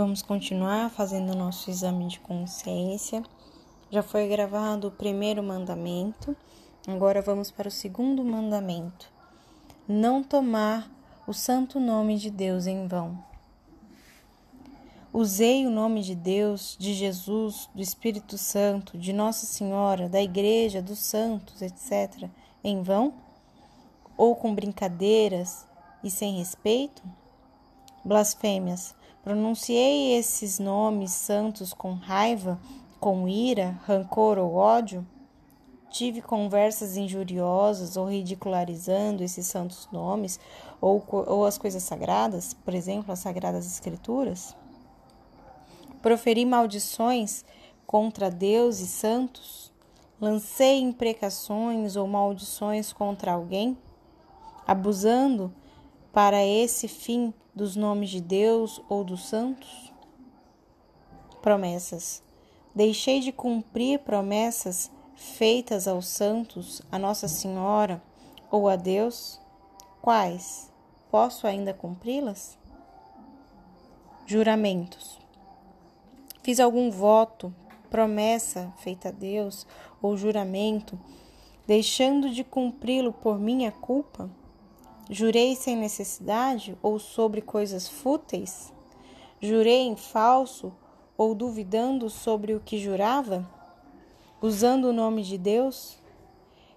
Vamos continuar fazendo nosso exame de consciência. Já foi gravado o primeiro mandamento, agora vamos para o segundo mandamento: não tomar o santo nome de Deus em vão. Usei o nome de Deus, de Jesus, do Espírito Santo, de Nossa Senhora, da Igreja, dos santos, etc., em vão? Ou com brincadeiras e sem respeito? Blasfêmias Pronunciei esses nomes santos com raiva, com ira, rancor ou ódio? Tive conversas injuriosas ou ridicularizando esses santos nomes ou, ou as coisas sagradas, por exemplo, as sagradas escrituras? Proferi maldições contra Deus e santos? Lancei imprecações ou maldições contra alguém? Abusando para esse fim dos nomes de Deus ou dos santos? Promessas. Deixei de cumprir promessas feitas aos santos, a Nossa Senhora ou a Deus? Quais? Posso ainda cumpri-las? Juramentos. Fiz algum voto, promessa feita a Deus ou juramento, deixando de cumpri-lo por minha culpa? Jurei sem necessidade ou sobre coisas fúteis? Jurei em falso ou duvidando sobre o que jurava? Usando o nome de Deus?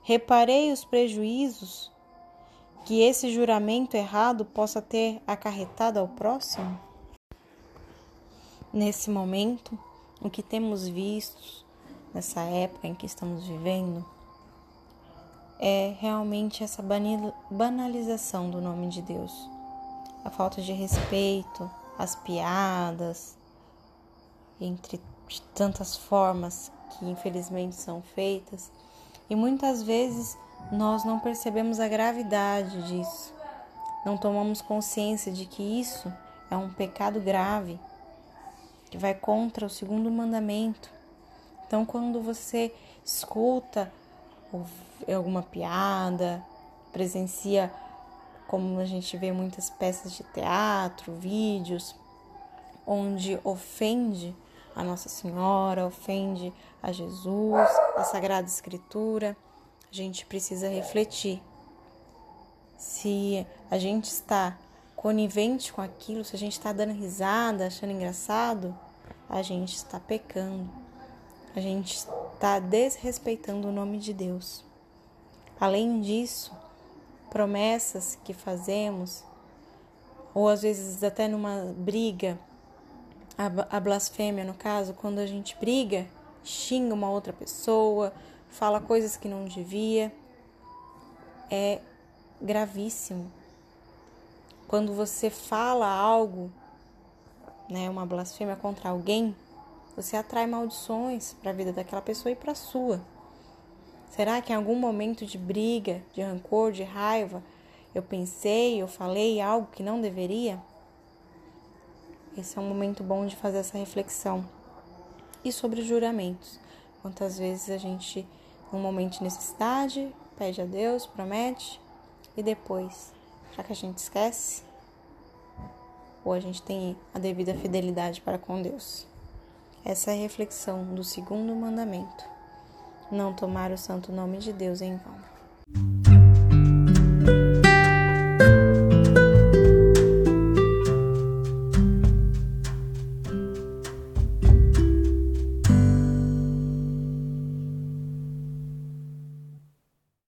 Reparei os prejuízos que esse juramento errado possa ter acarretado ao próximo? Nesse momento, o que temos visto nessa época em que estamos vivendo é realmente essa banalização do nome de Deus. A falta de respeito, as piadas, entre tantas formas que infelizmente são feitas, e muitas vezes nós não percebemos a gravidade disso, não tomamos consciência de que isso é um pecado grave, que vai contra o segundo mandamento. Então, quando você escuta alguma piada, presencia, como a gente vê muitas peças de teatro, vídeos, onde ofende a Nossa Senhora, ofende a Jesus, a Sagrada Escritura, a gente precisa refletir. Se a gente está conivente com aquilo, se a gente está dando risada, achando engraçado, a gente está pecando. A gente está desrespeitando o nome de Deus. Além disso, promessas que fazemos, ou às vezes até numa briga, a, blasfêmia no caso, quando a gente briga, xinga uma outra pessoa, fala coisas que não devia, é gravíssimo. Quando você fala algo, né, uma blasfêmia contra alguém, você atrai maldições para a vida daquela pessoa e para a sua. Será que em algum momento de briga, de rancor, de raiva, eu pensei, eu falei algo que não deveria? Esse é um momento bom de fazer essa reflexão. E sobre os juramentos. Quantas vezes a gente, num momento de necessidade, pede a Deus, promete, e depois, já que a gente esquece, ou a gente tem a devida fidelidade para com Deus. Essa é a reflexão do segundo mandamento: não tomar o santo nome de Deus em vão.